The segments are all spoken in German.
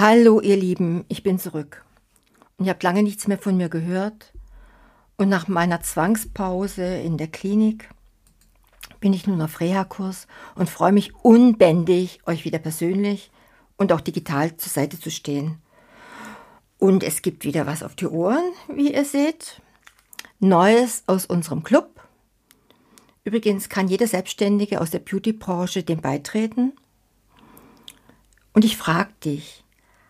Hallo ihr Lieben, ich bin zurück. Und ihr habt lange nichts mehr von mir gehört. Und nach meiner Zwangspause in der Klinik bin ich nun auf Reha-Kurs und freue mich unbändig, euch wieder persönlich und auch digital zur Seite zu stehen. Und es gibt wieder was auf die Ohren, wie ihr seht. Neues aus unserem Club. Übrigens kann jeder Selbstständige aus der Beauty-Branche dem beitreten. Und ich frage dich,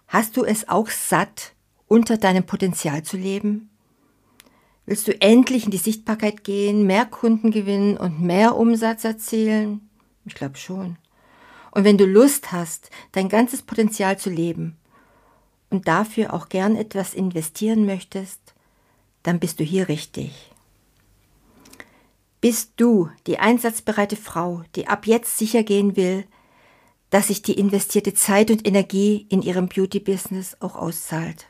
hast du es auch satt, unter deinem Potenzial zu leben? Willst du endlich in die Sichtbarkeit gehen, mehr Kunden gewinnen und mehr Umsatz erzielen? Ich glaube schon. Und wenn du Lust hast, dein ganzes Potenzial zu leben und dafür auch gern etwas investieren möchtest, dann bist du hier richtig. Bist du die einsatzbereite Frau, die ab jetzt sicher gehen will, dass sich die investierte Zeit und Energie in ihrem Beauty-Business auch auszahlt?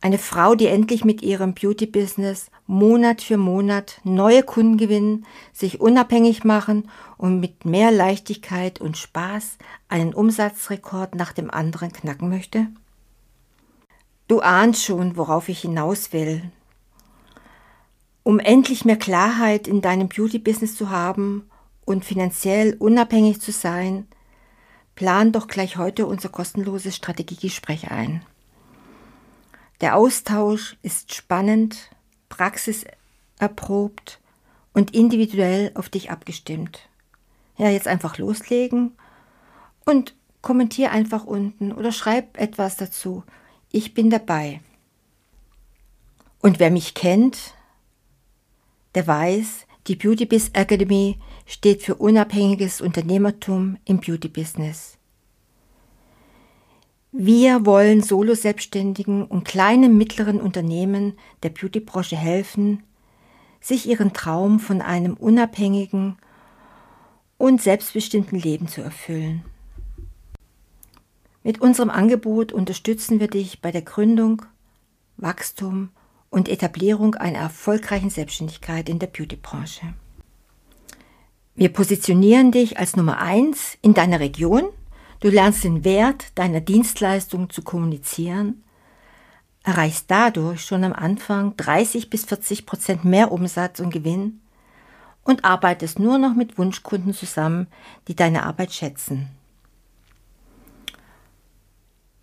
Eine Frau, die endlich mit ihrem Beauty-Business Monat für Monat neue Kunden gewinnen, sich unabhängig machen und mit mehr Leichtigkeit und Spaß einen Umsatzrekord nach dem anderen knacken möchte? Du ahnst schon, worauf ich hinaus will. Um endlich mehr Klarheit in deinem Beauty-Business zu haben und finanziell unabhängig zu sein, plan doch gleich heute unser kostenloses Strategiegespräch ein. Der Austausch ist spannend, praxiserprobt und individuell auf dich abgestimmt. Ja, jetzt einfach loslegen und kommentier einfach unten oder schreib etwas dazu. Ich bin dabei. Und wer mich kennt, der weiß, die Beauty Biz Academy steht für unabhängiges Unternehmertum im Beauty Business. Wir wollen Solo-Selbstständigen und kleinen mittleren Unternehmen der Beautybranche helfen, sich ihren Traum von einem unabhängigen und selbstbestimmten Leben zu erfüllen. Mit unserem Angebot unterstützen wir dich bei der Gründung, Wachstum und Etablierung einer erfolgreichen Selbstständigkeit in der Beautybranche. Wir positionieren dich als Nummer eins in deiner Region. Du lernst den Wert deiner Dienstleistung zu kommunizieren, erreichst dadurch schon am Anfang 30 bis 40 Prozent mehr Umsatz und Gewinn und arbeitest nur noch mit Wunschkunden zusammen, die deine Arbeit schätzen.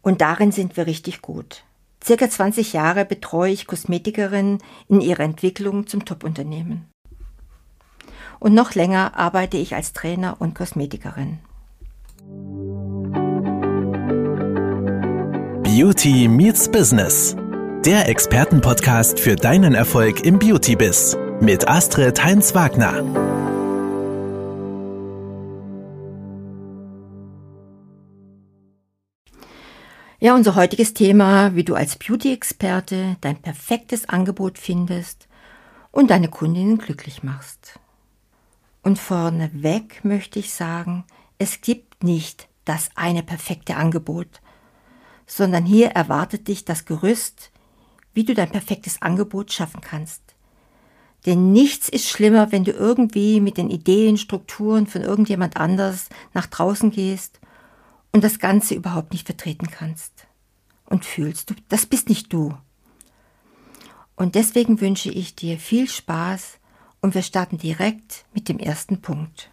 Und darin sind wir richtig gut. Circa 20 Jahre betreue ich Kosmetikerinnen in ihrer Entwicklung zum Topunternehmen. Und noch länger arbeite ich als Trainer und Kosmetikerin. Beauty Meets Business. Der Expertenpodcast für deinen Erfolg im Beauty-Biz mit Astrid Heinz-Wagner. Ja, unser heutiges Thema, wie du als Beauty-Experte dein perfektes Angebot findest und deine Kundinnen glücklich machst. Und vorneweg möchte ich sagen, es gibt nicht das eine perfekte Angebot, sondern hier erwartet dich das Gerüst, wie du dein perfektes Angebot schaffen kannst. Denn nichts ist schlimmer, wenn du irgendwie mit den Ideen, Strukturen von irgendjemand anders nach draußen gehst und das Ganze überhaupt nicht vertreten kannst. Und fühlst du, das bist nicht du. Und deswegen wünsche ich dir viel Spaß und wir starten direkt mit dem ersten Punkt.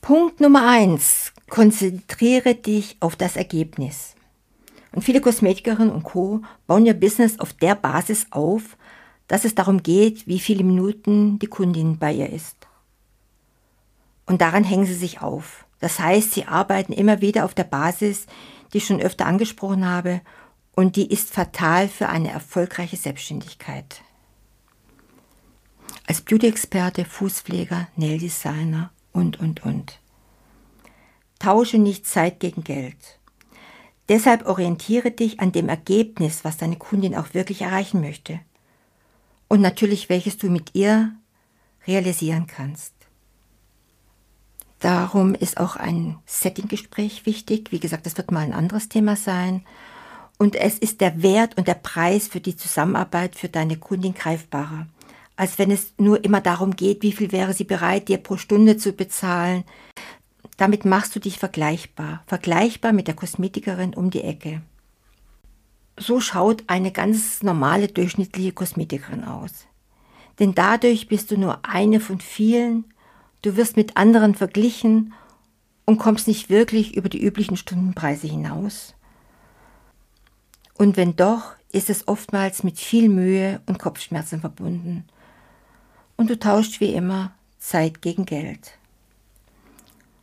Punkt Nummer eins: Konzentriere dich auf das Ergebnis. Und viele Kosmetikerinnen und Co. bauen ihr Business auf der Basis auf, dass es darum geht, wie viele Minuten die Kundin bei ihr ist. Und daran hängen sie sich auf. Das heißt, sie arbeiten immer wieder auf der Basis, die ich schon öfter angesprochen habe, und die ist fatal für eine erfolgreiche Selbstständigkeit. Als Beauty-Experte, Fußpfleger, Nail-Designer und, und, und. Tausche nicht Zeit gegen Geld. Deshalb orientiere dich an dem Ergebnis, was deine Kundin auch wirklich erreichen möchte und natürlich welches du mit ihr realisieren kannst. Darum ist auch ein Settinggespräch wichtig. Wie gesagt, das wird mal ein anderes Thema sein. Und es ist der Wert und der Preis für die Zusammenarbeit für deine Kundin greifbarer als wenn es nur immer darum geht, wie viel wäre sie bereit, dir pro Stunde zu bezahlen. Damit machst du dich vergleichbar, vergleichbar mit der Kosmetikerin um die Ecke. So schaut eine ganz normale durchschnittliche Kosmetikerin aus. Denn dadurch bist du nur eine von vielen, du wirst mit anderen verglichen und kommst nicht wirklich über die üblichen Stundenpreise hinaus. Und wenn doch, ist es oftmals mit viel Mühe und Kopfschmerzen verbunden. Und du tauscht wie immer Zeit gegen Geld.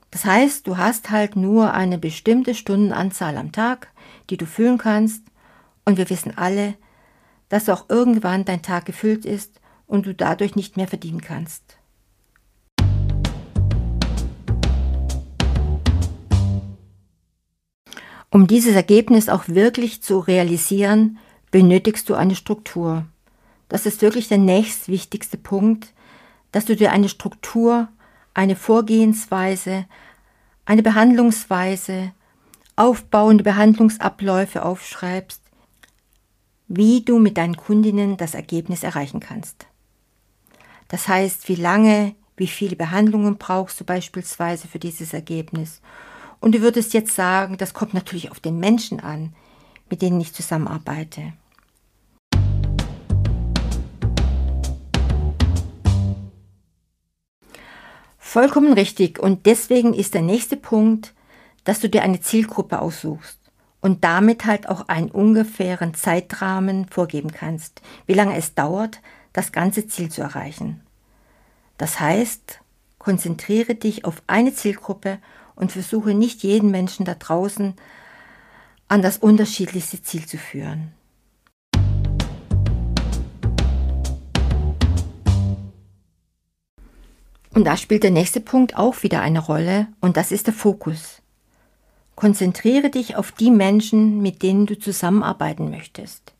Das heißt, du hast halt nur eine bestimmte Stundenanzahl am Tag, die du füllen kannst, und wir wissen alle, dass auch irgendwann dein Tag gefüllt ist und du dadurch nicht mehr verdienen kannst. Um dieses Ergebnis auch wirklich zu realisieren, benötigst du eine Struktur. Das ist wirklich der nächstwichtigste Punkt, dass du dir eine Struktur, eine Vorgehensweise, eine Behandlungsweise, aufbauende Behandlungsabläufe aufschreibst, wie du mit deinen Kundinnen das Ergebnis erreichen kannst. Das heißt, wie lange, wie viele Behandlungen brauchst du beispielsweise für dieses Ergebnis und du würdest jetzt sagen, das kommt natürlich auf den Menschen an, mit denen ich zusammenarbeite. Vollkommen richtig. Und deswegen ist der nächste Punkt, dass du dir eine Zielgruppe aussuchst und damit halt auch einen ungefähren Zeitrahmen vorgeben kannst, wie lange es dauert, das ganze Ziel zu erreichen. Das heißt, konzentriere dich auf eine Zielgruppe und versuche nicht jeden Menschen da draußen an das unterschiedlichste Ziel zu führen. Und da spielt der nächste Punkt auch wieder eine Rolle und das ist der Fokus. Konzentriere dich auf die Menschen, mit denen du zusammenarbeiten möchtest.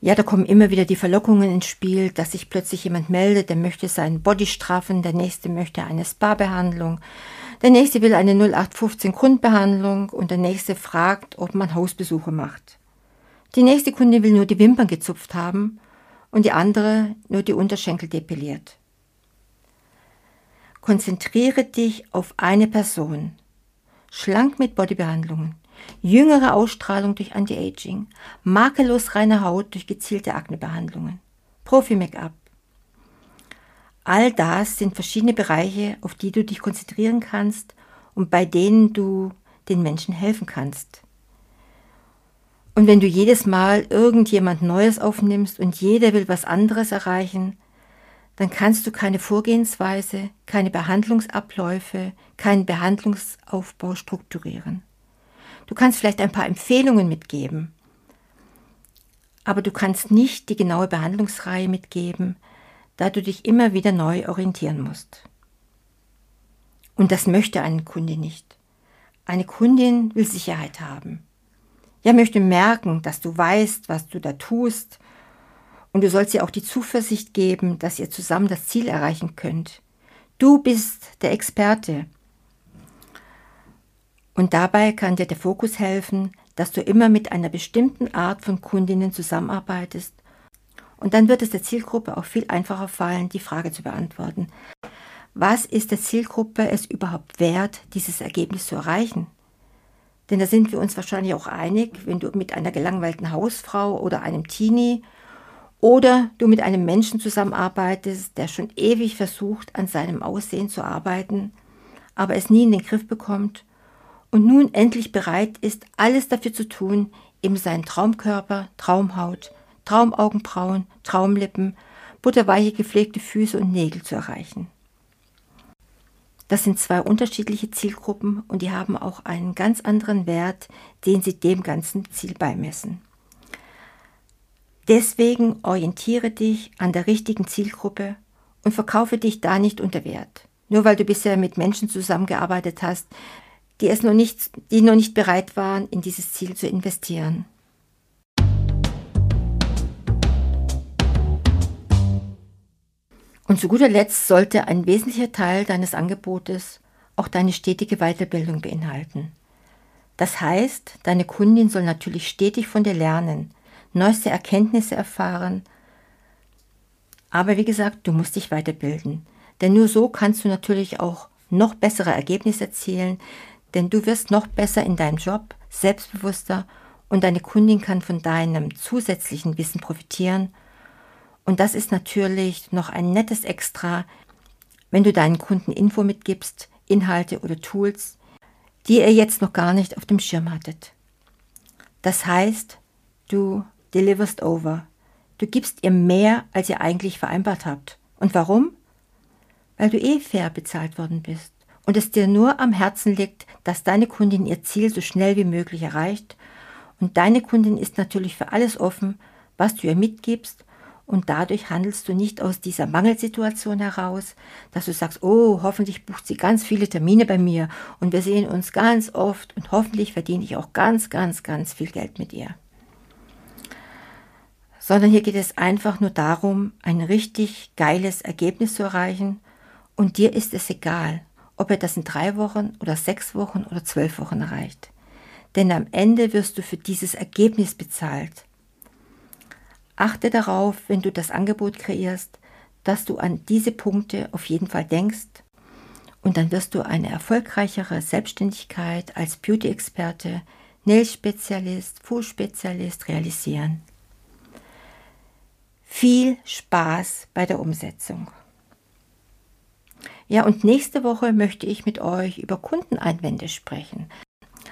Ja, da kommen immer wieder die Verlockungen ins Spiel, dass sich plötzlich jemand meldet, der möchte seinen Body straffen, der nächste möchte eine Spa-Behandlung, der nächste will eine 0815 Grundbehandlung und der nächste fragt, ob man Hausbesuche macht. Die nächste Kunde will nur die Wimpern gezupft haben und die andere nur die Unterschenkel depiliert. Konzentriere dich auf eine Person. Schlank mit Bodybehandlungen, jüngere Ausstrahlung durch Anti-Aging, makellos reine Haut durch gezielte Aknebehandlungen, Profi-Make-up, All das sind verschiedene Bereiche, auf die du dich konzentrieren kannst und bei denen du den Menschen helfen kannst. Und wenn du jedes Mal irgendjemand Neues aufnimmst und jeder will was anderes erreichen, dann kannst du keine Vorgehensweise, keine Behandlungsabläufe, keinen Behandlungsaufbau strukturieren. Du kannst vielleicht ein paar Empfehlungen mitgeben, aber du kannst nicht die genaue Behandlungsreihe mitgeben, da du dich immer wieder neu orientieren musst. Und das möchte eine Kundin nicht. Eine Kundin will Sicherheit haben. Ja, möchte merken, dass du weißt, was du da tust. Und du sollst ihr auch die Zuversicht geben, dass ihr zusammen das Ziel erreichen könnt. Du bist der Experte. Und dabei kann dir der Fokus helfen, dass du immer mit einer bestimmten Art von Kundinnen zusammenarbeitest und dann wird es der Zielgruppe auch viel einfacher fallen, die Frage zu beantworten. Was ist der Zielgruppe es überhaupt wert, dieses Ergebnis zu erreichen? Denn da sind wir uns wahrscheinlich auch einig, wenn du mit einer gelangweilten Hausfrau oder einem Teenie oder du mit einem Menschen zusammenarbeitest, der schon ewig versucht, an seinem Aussehen zu arbeiten, aber es nie in den Griff bekommt und nun endlich bereit ist, alles dafür zu tun, ihm seinen Traumkörper, Traumhaut, Traumaugenbrauen, Traumlippen, butterweiche gepflegte Füße und Nägel zu erreichen. Das sind zwei unterschiedliche Zielgruppen und die haben auch einen ganz anderen Wert, den sie dem ganzen Ziel beimessen. Deswegen orientiere dich an der richtigen Zielgruppe und verkaufe dich da nicht unter Wert. Nur weil du bisher mit Menschen zusammengearbeitet hast, die es noch nicht, die noch nicht bereit waren, in dieses Ziel zu investieren. Und zu guter Letzt sollte ein wesentlicher Teil deines Angebotes auch deine stetige Weiterbildung beinhalten. Das heißt, deine Kundin soll natürlich stetig von dir lernen, neueste Erkenntnisse erfahren, Aber wie gesagt, du musst dich weiterbilden. Denn nur so kannst du natürlich auch noch bessere Ergebnisse erzielen, denn du wirst noch besser in deinem Job, selbstbewusster und deine Kundin kann von deinem zusätzlichen Wissen profitieren. Und das ist natürlich noch ein nettes Extra, wenn du deinen Kunden Info mitgibst, Inhalte oder Tools, die ihr jetzt noch gar nicht auf dem Schirm hattet. Das heißt, du deliverst over. Du gibst ihr mehr, als ihr eigentlich vereinbart habt. Und warum? Weil du eh fair bezahlt worden bist und es dir nur am Herzen liegt, dass deine Kundin ihr Ziel so schnell wie möglich erreicht. Und deine Kundin ist natürlich für alles offen, was du ihr mitgibst und dadurch handelst du nicht aus dieser Mangelsituation heraus, dass du sagst, oh, hoffentlich bucht sie ganz viele Termine bei mir und wir sehen uns ganz oft und hoffentlich verdiene ich auch ganz, ganz, ganz viel Geld mit ihr. Sondern hier geht es einfach nur darum, ein richtig geiles Ergebnis zu erreichen und dir ist es egal, ob er das in drei Wochen oder sechs Wochen oder zwölf Wochen erreicht. Denn am Ende wirst du für dieses Ergebnis bezahlt. Achte darauf, wenn du das Angebot kreierst, dass du an diese Punkte auf jeden Fall denkst und dann wirst du eine erfolgreichere Selbstständigkeit als Beauty-Experte, Nail-Spezialist, Fußspezialist realisieren. Viel Spaß bei der Umsetzung. Ja, und nächste Woche möchte ich mit euch über Kundeneinwände sprechen.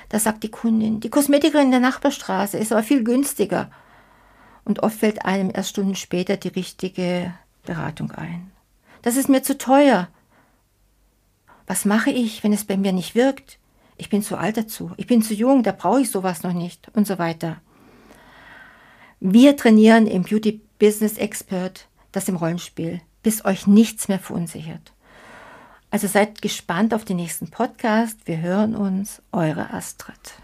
Da sagt die Kundin, die Kosmetikerin in der Nachbarstraße ist aber viel günstiger und oft fällt einem erst Stunden später die richtige Beratung ein. Das ist mir zu teuer. Was mache ich, wenn es bei mir nicht wirkt? Ich bin zu alt dazu. Ich bin zu jung, da brauche ich sowas noch nicht und so weiter. Wir trainieren im Beauty Business Expert das im Rollenspiel, bis euch nichts mehr verunsichert. Also seid gespannt auf den nächsten Podcast. Wir hören uns, eure Astrid.